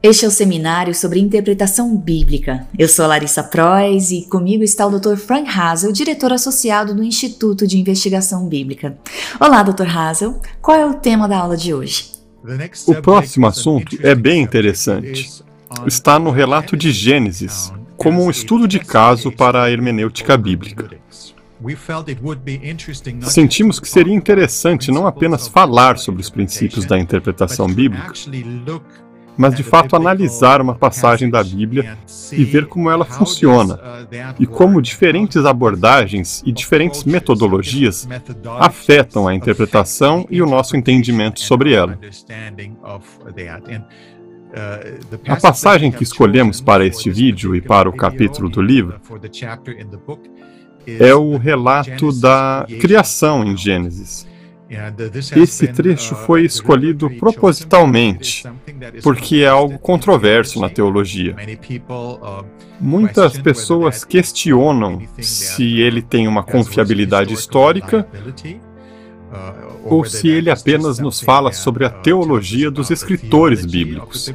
Este é o seminário sobre interpretação bíblica. Eu sou a Larissa Prois e comigo está o Dr. Frank Hazel, diretor associado do Instituto de Investigação Bíblica. Olá, Dr. Hazel. Qual é o tema da aula de hoje? O próximo assunto é bem interessante. Está no relato de Gênesis, como um estudo de caso para a hermenêutica bíblica. Sentimos que seria interessante não apenas falar sobre os princípios da interpretação bíblica, mas de fato analisar uma passagem da Bíblia e ver como ela funciona e como diferentes abordagens e diferentes metodologias afetam a interpretação e o nosso entendimento sobre ela. A passagem que escolhemos para este vídeo e para o capítulo do livro é o relato da criação em Gênesis. Esse trecho foi escolhido propositalmente, porque é algo controverso na teologia. Muitas pessoas questionam se ele tem uma confiabilidade histórica ou se ele apenas nos fala sobre a teologia dos escritores bíblicos.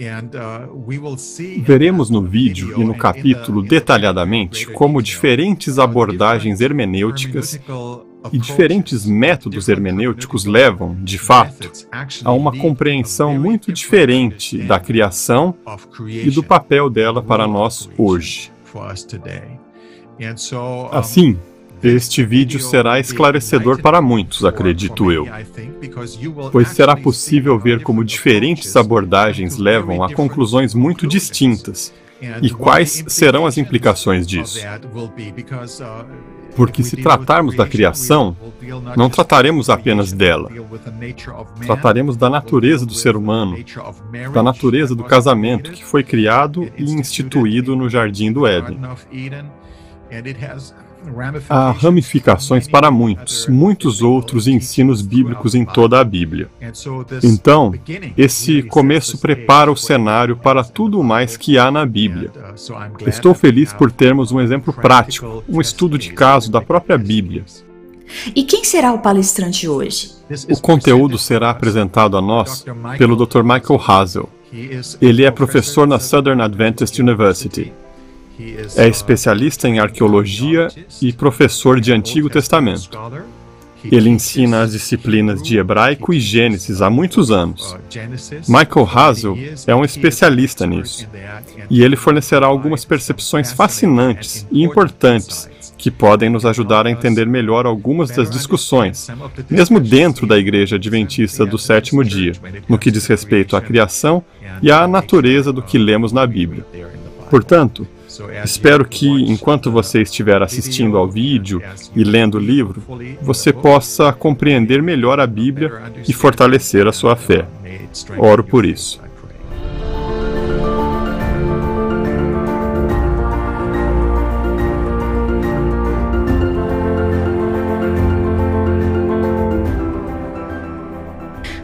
Uh, Veremos no vídeo e no capítulo detalhadamente como diferentes abordagens hermenêuticas e diferentes métodos hermenêuticos levam, de fato, a uma compreensão muito diferente da criação e do papel dela para nós hoje. Assim, este vídeo será esclarecedor para muitos, acredito eu, pois será possível ver como diferentes abordagens levam a conclusões muito distintas e quais serão as implicações disso. Porque se tratarmos da criação, não trataremos apenas dela. Trataremos da natureza do ser humano, da natureza do casamento que foi criado e instituído no jardim do Éden. Há ramificações para muitos, muitos outros ensinos bíblicos em toda a Bíblia. Então, esse começo prepara o cenário para tudo mais que há na Bíblia. Estou feliz por termos um exemplo prático, um estudo de caso da própria Bíblia. E quem será o palestrante hoje? O conteúdo será apresentado a nós pelo Dr. Michael Hazel. Ele é professor na Southern Adventist University. É especialista em arqueologia e professor de Antigo Testamento. Ele ensina as disciplinas de hebraico e Gênesis há muitos anos. Michael Hazel é um especialista nisso. E ele fornecerá algumas percepções fascinantes e importantes que podem nos ajudar a entender melhor algumas das discussões, mesmo dentro da Igreja Adventista do sétimo dia, no que diz respeito à criação e à natureza do que lemos na Bíblia. Portanto, Espero que, enquanto você estiver assistindo ao vídeo e lendo o livro, você possa compreender melhor a Bíblia e fortalecer a sua fé. Oro por isso.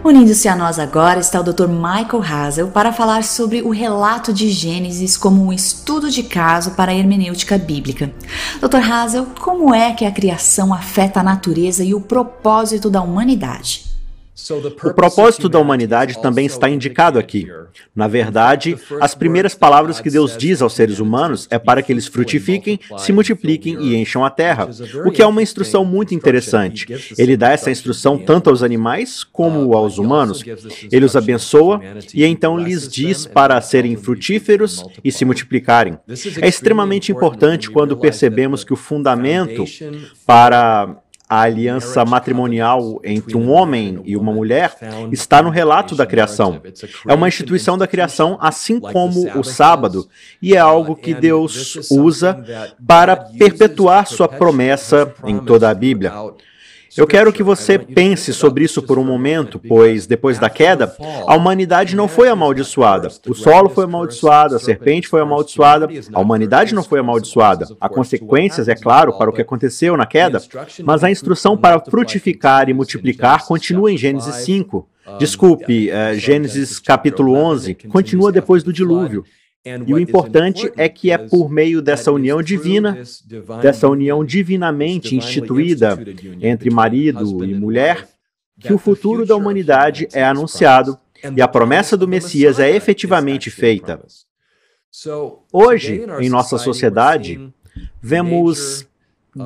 Unindo-se a nós agora está o Dr. Michael Hazel para falar sobre o relato de Gênesis como um estudo de caso para a hermenêutica bíblica. Dr. Hazel, como é que a criação afeta a natureza e o propósito da humanidade? O propósito da humanidade também está indicado aqui. Na verdade, as primeiras palavras que Deus diz aos seres humanos é para que eles frutifiquem, se multipliquem e encham a terra, o que é uma instrução muito interessante. Ele dá essa instrução tanto aos animais como aos humanos. Ele os abençoa e então lhes diz para serem frutíferos e se multiplicarem. É extremamente importante quando percebemos que o fundamento para a aliança matrimonial entre um homem e uma mulher está no relato da criação. É uma instituição da criação, assim como o sábado, e é algo que Deus usa para perpetuar sua promessa em toda a Bíblia. Eu quero que você pense sobre isso por um momento, pois depois da queda, a humanidade não foi amaldiçoada. O solo foi amaldiçoado, a serpente foi amaldiçoada, a humanidade não foi amaldiçoada. Há consequências, é claro, para o que aconteceu na queda, mas a instrução para frutificar e multiplicar continua em Gênesis 5. Desculpe, é, Gênesis capítulo 11, continua depois do dilúvio. E o importante é que é por meio dessa união divina, dessa união divinamente instituída entre marido e mulher, que o futuro da humanidade é anunciado E a promessa do Messias é efetivamente feita. Hoje, em nossa sociedade, vemos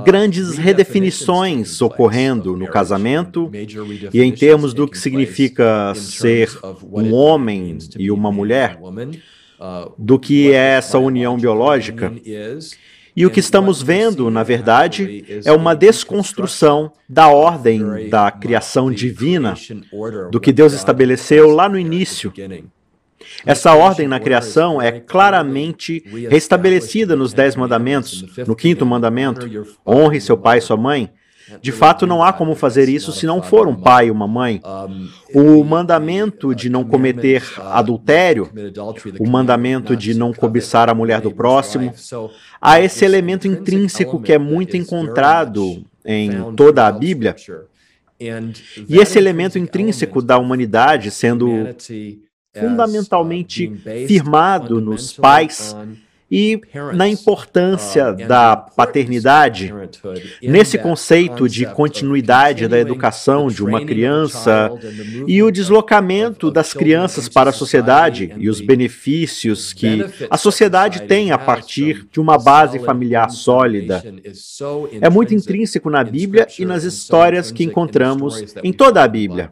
grandes redefinições ocorrendo no casamento e em termos do que significa ser um homem e uma mulher, do que é essa união biológica. E o que estamos vendo, na verdade, é uma desconstrução da ordem da criação divina, do que Deus estabeleceu lá no início. Essa ordem na criação é claramente restabelecida nos Dez Mandamentos, no quinto mandamento: honre seu pai e sua mãe. De fato, não há como fazer isso se não for um pai e uma mãe. O mandamento de não cometer adultério, o mandamento de não cobiçar a mulher do próximo, há esse elemento intrínseco que é muito encontrado em toda a Bíblia. E esse elemento intrínseco da humanidade sendo fundamentalmente firmado nos pais e na importância da paternidade, nesse conceito de continuidade da educação de uma criança e o deslocamento das crianças para a sociedade e os benefícios que a sociedade tem a partir de uma base familiar sólida. É muito intrínseco na Bíblia e nas histórias que encontramos em toda a Bíblia.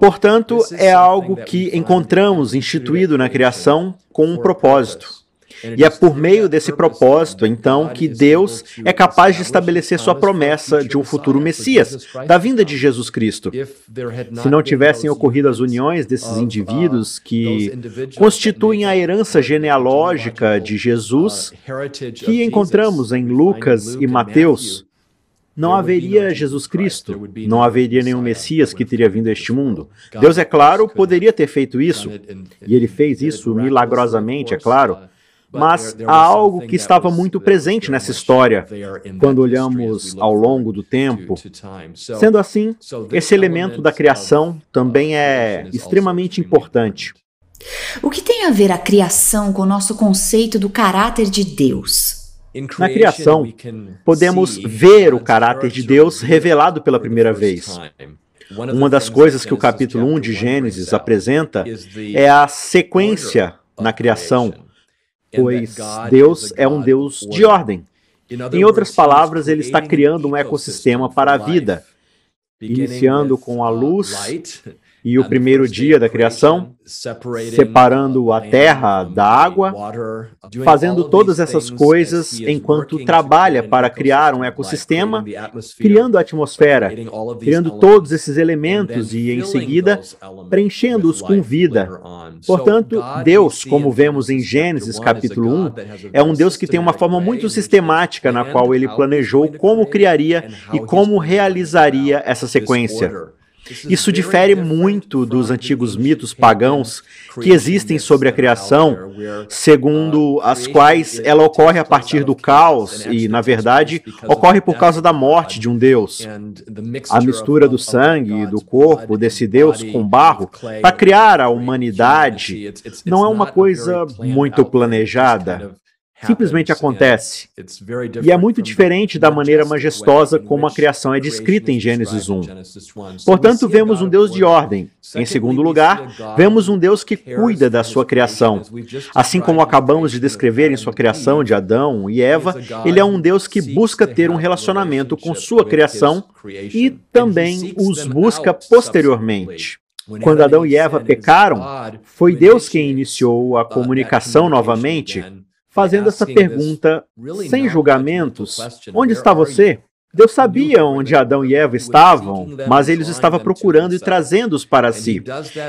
Portanto, é algo que encontramos instituído na criação com um propósito. E é por meio desse propósito, então, que Deus é capaz de estabelecer sua promessa de um futuro Messias, da vinda de Jesus Cristo. Se não tivessem ocorrido as uniões desses indivíduos que constituem a herança genealógica de Jesus, que encontramos em Lucas e Mateus, não haveria Jesus Cristo, não haveria nenhum Messias que teria vindo a este mundo. Deus, é claro, poderia ter feito isso, e ele fez isso milagrosamente, é claro. Mas há algo que estava muito presente nessa história quando olhamos ao longo do tempo. Sendo assim, esse elemento da criação também é extremamente importante. O que tem a ver a criação com o nosso conceito do caráter de Deus? Na criação, podemos ver o caráter de Deus revelado pela primeira vez. Uma das coisas que o capítulo 1 de Gênesis apresenta é a sequência na criação, pois Deus é um Deus de ordem. Em outras palavras, ele está criando um ecossistema para a vida, iniciando com a luz e o primeiro dia da criação, separando a terra da água, fazendo todas essas coisas enquanto trabalha para criar um ecossistema, criando a atmosfera, criando todos esses elementos e, em seguida, preenchendo-os com vida. Portanto, Deus, como vemos em Gênesis capítulo 1, é um Deus que tem uma forma muito sistemática na qual ele planejou como criaria e como realizaria essa sequência. Isso difere muito dos antigos mitos pagãos que existem sobre a criação, segundo as quais ela ocorre a partir do caos e, na verdade, ocorre por causa da morte de um Deus. A mistura do sangue e do corpo desse Deus com barro para criar a humanidade não é uma coisa muito planejada simplesmente acontece. E é muito diferente da maneira majestosa como a criação é descrita em Gênesis 1. Portanto, vemos um Deus de ordem. Em segundo lugar, vemos um Deus que cuida da sua criação. Assim como acabamos de descrever em sua criação de Adão e Eva, ele é um Deus que busca ter um relacionamento com sua criação e também os busca posteriormente. Quando Adão e Eva pecaram, foi Deus quem iniciou a comunicação novamente fazendo essa pergunta sem julgamentos: Onde está você? Deus sabia onde Adão e Eva estavam, mas ele os estava procurando e trazendo-os para si.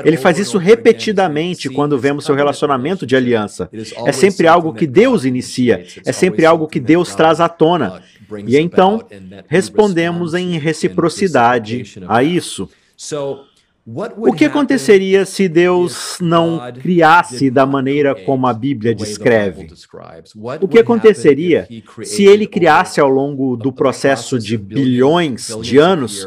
Ele faz isso repetidamente quando vemos seu relacionamento de aliança. É sempre algo que Deus inicia, é sempre algo que Deus traz à tona. E então, respondemos em reciprocidade a isso. O que aconteceria se Deus não criasse da maneira como a Bíblia descreve? O que aconteceria se ele criasse ao longo do processo de bilhões de anos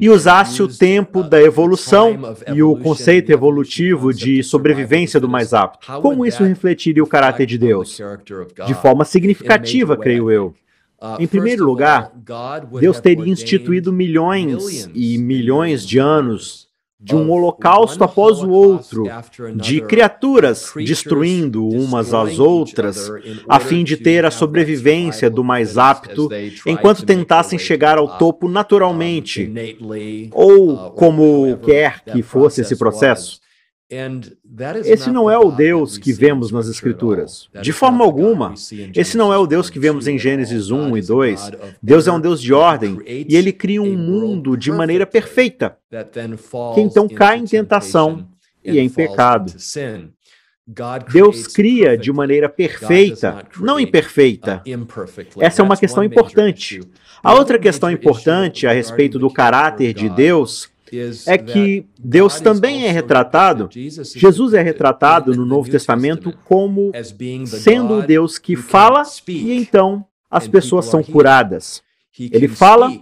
e usasse o tempo da evolução e o conceito evolutivo de sobrevivência do mais apto? Como isso refletiria o caráter de Deus? De forma significativa, creio eu. Em primeiro lugar, Deus teria instituído milhões e milhões de anos de um holocausto após o outro, de criaturas destruindo umas às outras, a fim de ter a sobrevivência do mais apto, enquanto tentassem chegar ao topo naturalmente, ou como quer que fosse esse processo. Esse não é o Deus que vemos nas Escrituras. De forma alguma. Esse não é o Deus que vemos em Gênesis 1 e 2. Deus é um Deus de ordem e ele cria um mundo de maneira perfeita, que então cai em tentação e em pecado. Deus cria de maneira perfeita, não imperfeita. Essa é uma questão importante. A outra questão importante a respeito do caráter de Deus é que Deus também é retratado, Jesus é retratado no Novo Testamento como sendo o Deus que fala e então as pessoas são curadas. Ele fala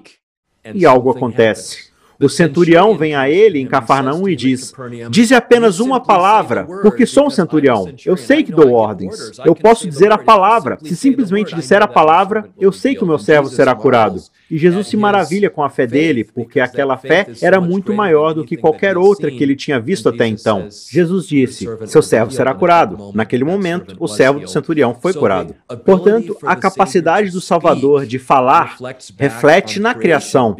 e algo acontece. O centurião vem a ele em Cafarnaum e diz: Dize apenas uma palavra, porque sou um centurião. Eu sei que dou ordens. Eu posso dizer a palavra. Se simplesmente disser a palavra, eu sei que o meu servo será curado. E Jesus se maravilha com a fé dele, porque aquela fé era muito maior do que qualquer outra que ele tinha visto até então. Jesus disse: Seu servo será curado. Naquele momento, o servo do centurião foi curado. Portanto, a capacidade do Salvador de falar reflete na criação,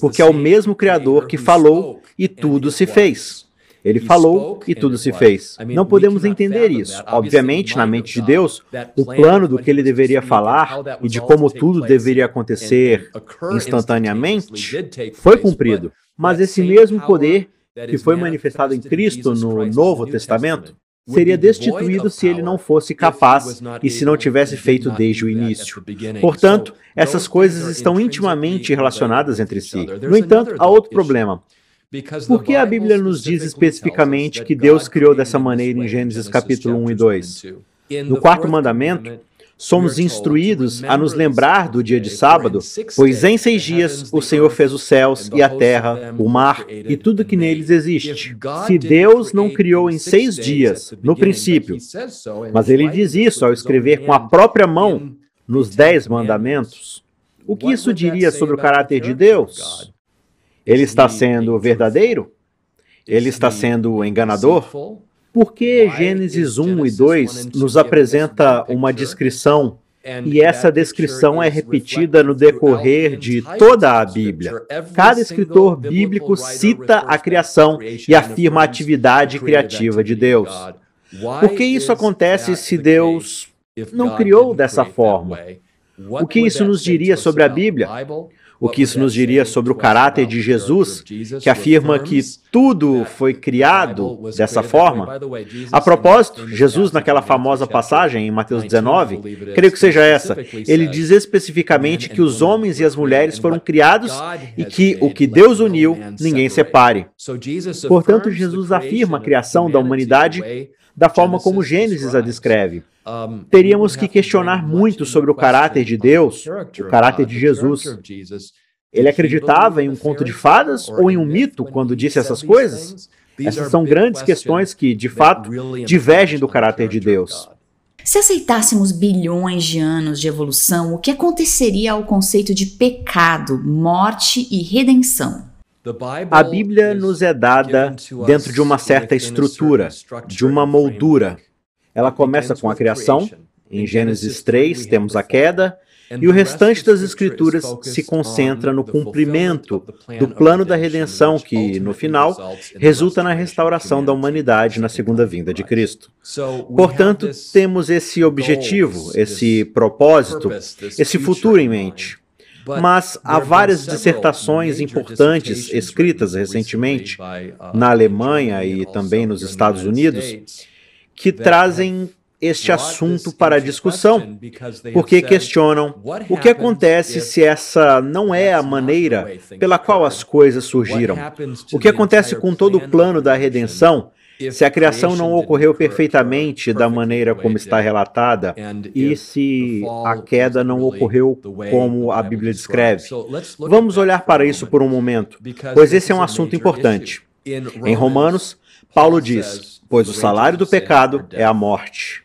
porque é o mesmo Criador Criador que falou e tudo se fez. Ele falou e tudo se fez. Não podemos entender isso. Obviamente, na mente de Deus, o plano do que ele deveria falar e de como tudo deveria acontecer instantaneamente foi cumprido. Mas esse mesmo poder que foi manifestado em Cristo no Novo Testamento seria destituído se ele não fosse capaz e se não tivesse feito desde o início. Portanto, essas coisas estão intimamente relacionadas entre si. No entanto, há outro problema. Por que a Bíblia nos diz especificamente que Deus criou dessa maneira em Gênesis capítulo 1 e 2? No quarto mandamento, somos instruídos a nos lembrar do dia de sábado, pois em seis dias o Senhor fez os céus e a terra, o mar e tudo que neles existe. Se Deus não criou em seis dias, no princípio, mas ele diz isso ao escrever com a própria mão nos dez mandamentos, o que isso diria sobre o caráter de Deus? Ele está sendo verdadeiro? Ele está sendo enganador? Por que Gênesis 1 e 2 nos apresenta uma descrição e essa descrição é repetida no decorrer de toda a Bíblia. Cada escritor bíblico cita a criação e afirma a atividade criativa de Deus. Por que isso acontece se Deus não criou dessa forma? O que isso nos diria sobre a Bíblia? O que isso nos diria sobre o caráter de Jesus, que afirma que tudo foi criado dessa forma? A propósito, Jesus, naquela famosa passagem em Mateus 19, creio que seja essa, ele diz especificamente que os homens e as mulheres foram criados e que o que Deus uniu, ninguém separe. Portanto, Jesus afirma a criação da humanidade da forma como Gênesis a descreve. Teríamos que questionar muito sobre o caráter de Deus, o caráter de Jesus. Ele acreditava em um conto de fadas ou em um mito quando disse essas coisas? Essas são grandes questões que, de fato, divergem do caráter de Deus. Se aceitássemos bilhões de anos de evolução, o que aconteceria ao conceito de pecado, morte e redenção? A Bíblia nos é dada dentro de uma certa estrutura, de uma moldura. Ela começa com a criação. Em Gênesis 3, temos a queda. E o restante das Escrituras se concentra no cumprimento do plano da redenção que, no final, resulta na restauração da humanidade na segunda vinda de Cristo. Portanto, temos esse objetivo, esse propósito, esse futuro em mente. Mas há várias dissertações importantes escritas recentemente uh, na Alemanha e também nos Estados Unidos que trazem este assunto para a discussão, porque questionam o que acontece se essa não é a maneira pela qual as coisas surgiram. O que acontece com todo o plano da redenção se a criação não ocorreu perfeitamente da maneira como está relatada e se a queda não ocorreu como a Bíblia descreve. Vamos olhar para isso por um momento, pois esse é um assunto importante. Em Romanos, Paulo diz: Pois o salário do pecado é a morte.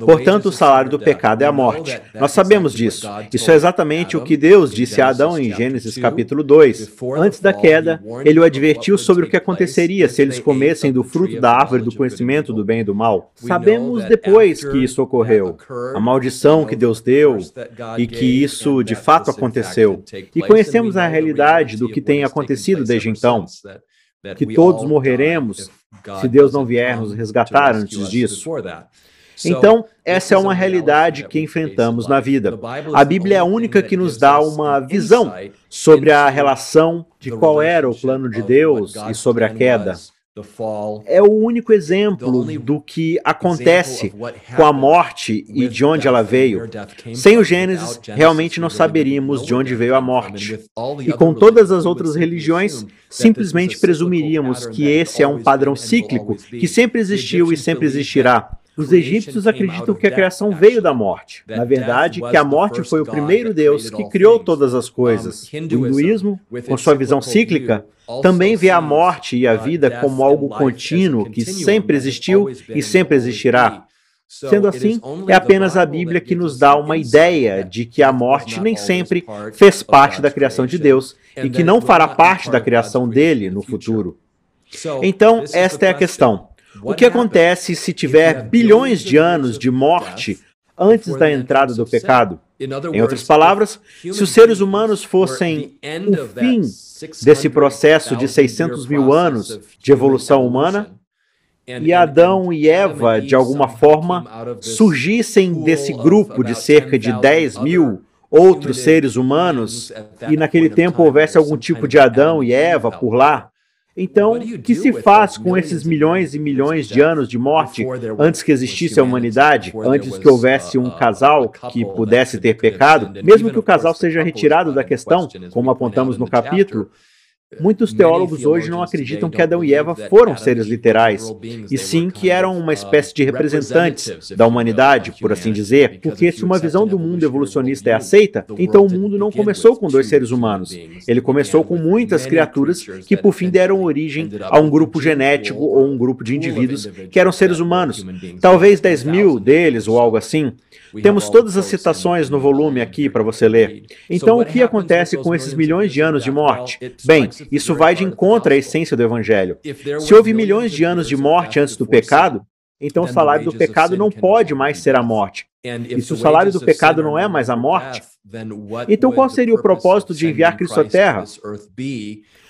Portanto, o salário do pecado é a morte. Nós sabemos disso. Isso é exatamente o que Deus disse a Adão em Gênesis capítulo 2. Antes da queda, ele o advertiu sobre o que aconteceria se eles comessem do fruto da árvore do conhecimento do bem e do mal. Sabemos depois que isso ocorreu, a maldição que Deus deu e que isso de fato aconteceu. E conhecemos a realidade do que tem acontecido desde então que todos morreremos se Deus não vier nos resgatar antes disso. Então, essa é uma realidade que enfrentamos na vida. A Bíblia é a única que nos dá uma visão sobre a relação de qual era o plano de Deus e sobre a queda. É o único exemplo do que acontece com a morte e de onde ela veio. Sem o Gênesis, realmente não saberíamos de onde veio a morte. E com todas as outras religiões, simplesmente presumiríamos que esse é um padrão cíclico que sempre existiu e sempre existirá. Os egípcios acreditam que a criação veio da morte. Na verdade, que a morte foi o primeiro Deus que criou todas as coisas. O hinduísmo, com sua visão cíclica, também vê a morte e a vida como algo contínuo que sempre existiu e sempre existirá. Sendo assim, é apenas a Bíblia que nos dá uma ideia de que a morte nem sempre fez parte da criação de Deus e que não fará parte da criação dele no futuro. Então, esta é a questão. O que acontece se tiver bilhões de anos de morte antes da entrada do pecado? Em outras palavras, se os seres humanos fossem o fim desse processo de 600 mil anos de evolução humana, e Adão e Eva, de alguma forma, surgissem desse grupo de cerca de 10 mil outros seres humanos, e naquele tempo houvesse algum tipo de Adão e Eva por lá, então, o que se faz com esses milhões e milhões de anos de morte antes que existisse a humanidade, antes que houvesse um casal que pudesse ter pecado, mesmo que o casal seja retirado da questão, como apontamos no capítulo? Muitos teólogos hoje não acreditam que Adão e Eva foram seres literais, e sim que eram uma espécie de representantes da humanidade, por assim dizer, porque se uma visão do mundo evolucionista é aceita, então o mundo não começou com dois seres humanos. Ele começou com muitas criaturas que por fim deram origem a um grupo genético ou um grupo de indivíduos que eram seres humanos. Talvez 10 mil deles ou algo assim. Temos todas as citações no volume aqui para você ler. Então, o que acontece com esses milhões de anos de morte? Bem, isso vai de encontro à essência do Evangelho. Se houve milhões de anos de morte antes do pecado, então o salário do pecado não pode mais ser a morte. E se o salário do pecado não é mais a morte, então qual seria o propósito de enviar Cristo à Terra?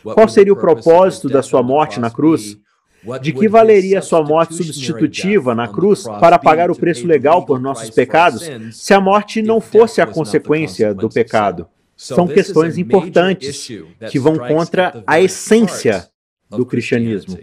Qual seria o propósito da sua morte na cruz? De que valeria a sua morte substitutiva na cruz para pagar o preço legal por nossos pecados, se a morte não fosse a consequência do pecado? São questões importantes que vão contra a essência do cristianismo.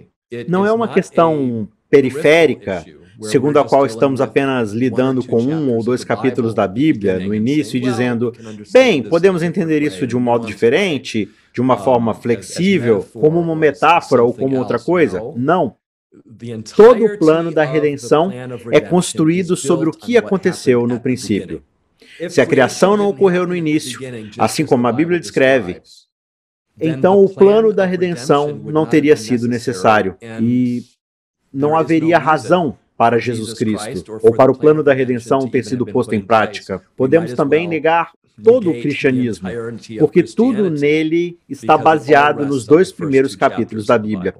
Não é uma questão periférica, segundo a qual estamos apenas lidando com um ou dois capítulos da Bíblia no início e dizendo, bem, podemos entender isso de um modo diferente, de uma forma flexível, como uma metáfora ou como outra coisa. Não. Todo o plano da redenção é construído sobre o que aconteceu no princípio. Se a criação não ocorreu no início, assim como a Bíblia descreve, então o plano da redenção não teria sido necessário e não haveria razão para Jesus Cristo ou para o plano da redenção ter sido posto em prática. Podemos também negar todo o cristianismo, porque tudo nele está baseado nos dois primeiros capítulos da Bíblia.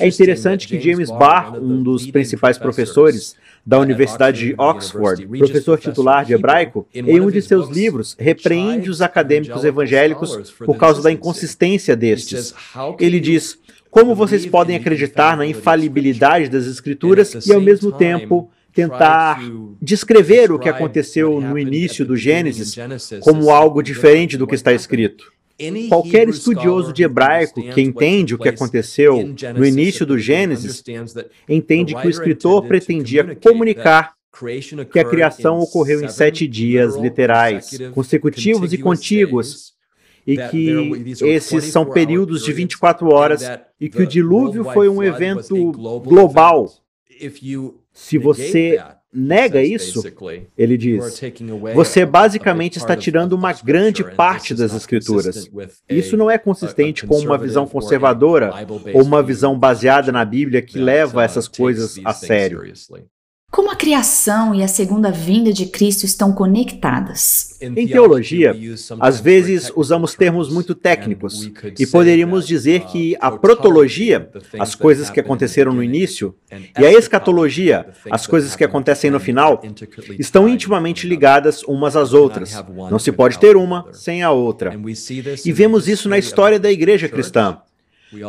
É interessante que James Barr, um dos principais professores da Universidade de Oxford, professor titular de hebraico, em um de seus livros repreende os acadêmicos evangélicos por causa da inconsistência destes. Ele diz: como vocês podem acreditar na infalibilidade das Escrituras e, ao mesmo tempo, tentar descrever o que aconteceu no início do Gênesis como algo diferente do que está escrito? Qualquer estudioso de hebraico que entende o que aconteceu no início do Gênesis entende que o escritor pretendia comunicar que a criação ocorreu em sete dias literais, consecutivos e contíguos, e que esses são períodos de 24 horas e que o dilúvio foi um evento global. Se você nega isso, ele diz, você basicamente está tirando uma grande parte das Escrituras. Isso não é consistente com uma visão conservadora ou uma visão baseada na Bíblia que leva essas coisas a sério. Como a criação e a segunda vinda de Cristo estão conectadas? Em teologia, às vezes usamos termos muito técnicos e poderíamos dizer que a protologia, as coisas que aconteceram no início, e a escatologia, as coisas que acontecem no final, estão intimamente ligadas umas às outras. Não se pode ter uma sem a outra. E vemos isso na história da igreja cristã.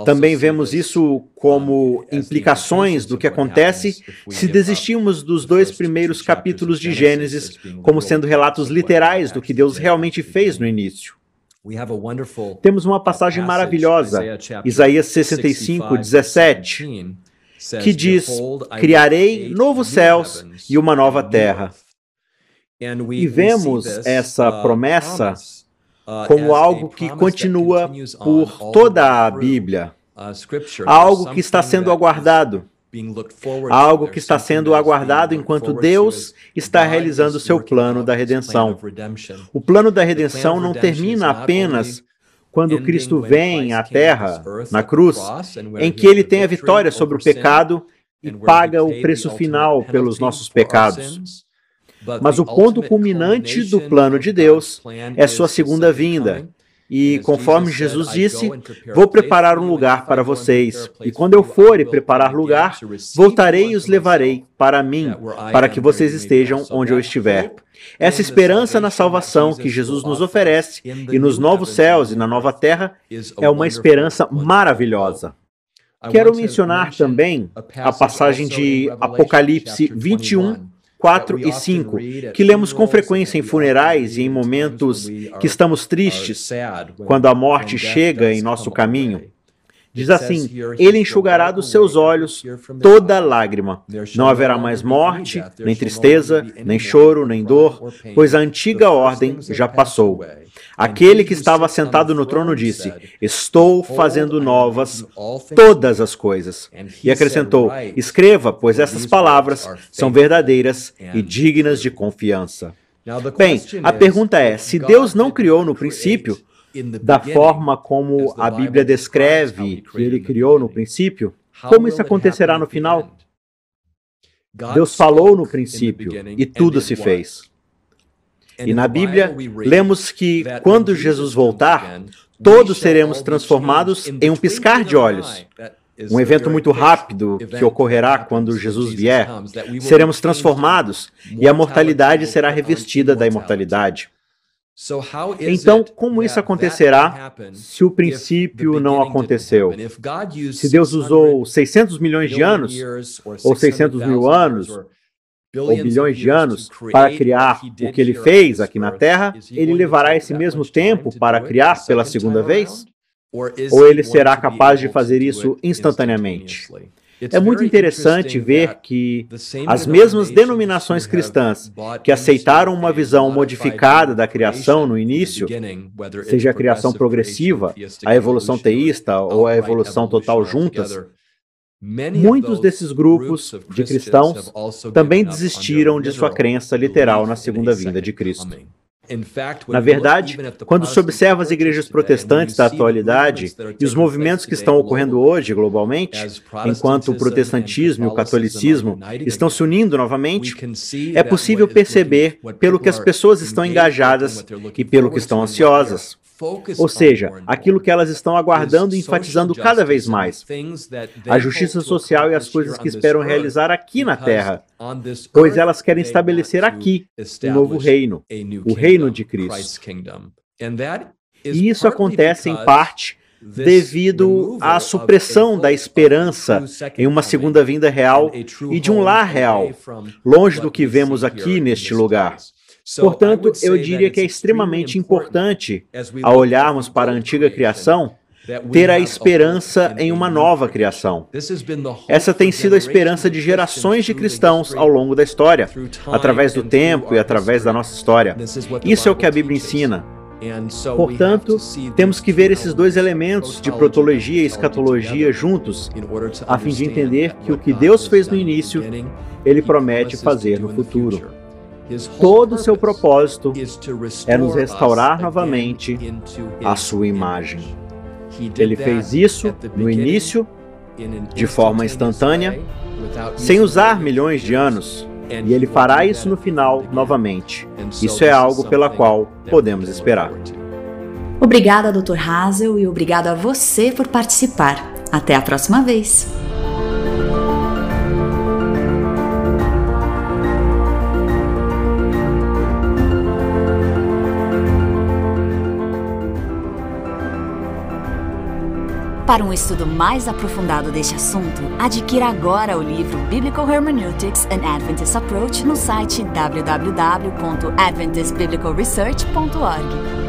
Também vemos isso como implicações do que acontece se desistirmos dos dois primeiros capítulos de Gênesis como sendo relatos literais do que Deus realmente fez no início. Temos uma passagem maravilhosa, Isaías 65, 17, que diz: Criarei novos céus e uma nova terra. E vemos essa promessa como algo que continua por toda a Bíblia, algo que está sendo aguardado, algo que está sendo aguardado enquanto Deus está realizando seu plano da redenção. O plano da redenção não termina apenas quando Cristo vem à terra, na cruz, em que ele tem a vitória sobre o pecado e paga o preço final pelos nossos pecados. Mas o ponto culminante do plano de Deus é sua segunda vinda. E conforme Jesus disse, vou preparar um lugar para vocês. E quando eu for e preparar lugar, voltarei e os levarei para mim, para que vocês estejam onde eu estiver. Essa esperança na salvação que Jesus nos oferece e nos novos céus e na nova terra é uma esperança maravilhosa. Quero mencionar também a passagem de Apocalipse 21, 4 e 5, que lemos com frequência em funerais e em momentos que estamos tristes, quando a morte chega em nosso caminho. Diz assim: Ele enxugará dos seus olhos toda lágrima. Não haverá mais morte, nem tristeza, nem choro, nem dor, pois a antiga ordem já passou. Aquele que estava sentado no trono disse: Estou fazendo novas todas as coisas. E acrescentou: Escreva, pois essas palavras são verdadeiras e dignas de confiança. Bem, a pergunta é: se Deus não criou no princípio, da forma como a Bíblia descreve que ele criou no princípio, como isso acontecerá no final? Deus falou no princípio e tudo se fez. E na Bíblia, lemos que quando Jesus voltar, todos seremos transformados em um piscar de olhos. Um evento muito rápido que ocorrerá quando Jesus vier. Seremos transformados e a mortalidade será revestida da imortalidade. Então, como isso acontecerá se o princípio não aconteceu? Se Deus usou 600 milhões de anos, ou 600 mil anos, ou bilhões de anos para criar o que ele fez aqui na Terra, ele levará esse mesmo tempo para criar pela segunda vez? Ou ele será capaz de fazer isso instantaneamente? É muito interessante ver que as mesmas denominações cristãs que aceitaram uma visão modificada da criação no início, seja a criação progressiva, a evolução teísta ou a evolução total juntas, Muitos desses grupos de cristãos também desistiram de sua crença literal na segunda vinda de Cristo. Na verdade, quando se observa as igrejas protestantes da atualidade e os movimentos que estão ocorrendo hoje globalmente, enquanto o protestantismo e o catolicismo estão se unindo novamente, é possível perceber pelo que as pessoas estão engajadas e pelo que estão ansiosas. Ou seja, aquilo que elas estão aguardando e enfatizando cada vez mais. A justiça social e as coisas que esperam realizar aqui na Terra, pois elas querem estabelecer aqui um novo reino, o reino de Cristo. E isso acontece em parte devido à supressão da esperança em uma segunda vinda real e de um lar real, longe do que vemos aqui neste lugar. Portanto, eu diria que é extremamente importante, ao olharmos para a antiga criação, ter a esperança em uma nova criação. Essa tem sido a esperança de gerações de cristãos ao longo da história, através do tempo e através da nossa história. Isso é o que a Bíblia ensina. Portanto, temos que ver esses dois elementos de protologia e escatologia juntos, a fim de entender que o que Deus fez no início, Ele promete fazer no futuro. Todo o seu propósito é nos restaurar novamente à sua imagem. Ele fez isso no início, de forma instantânea, sem usar milhões de anos. E ele fará isso no final novamente. Isso é algo pela qual podemos esperar. Obrigada, Dr. Hazel, e obrigado a você por participar. Até a próxima vez! Para um estudo mais aprofundado deste assunto, adquira agora o livro Biblical Hermeneutics and Adventist Approach no site www.adventistbiblicalresearch.org.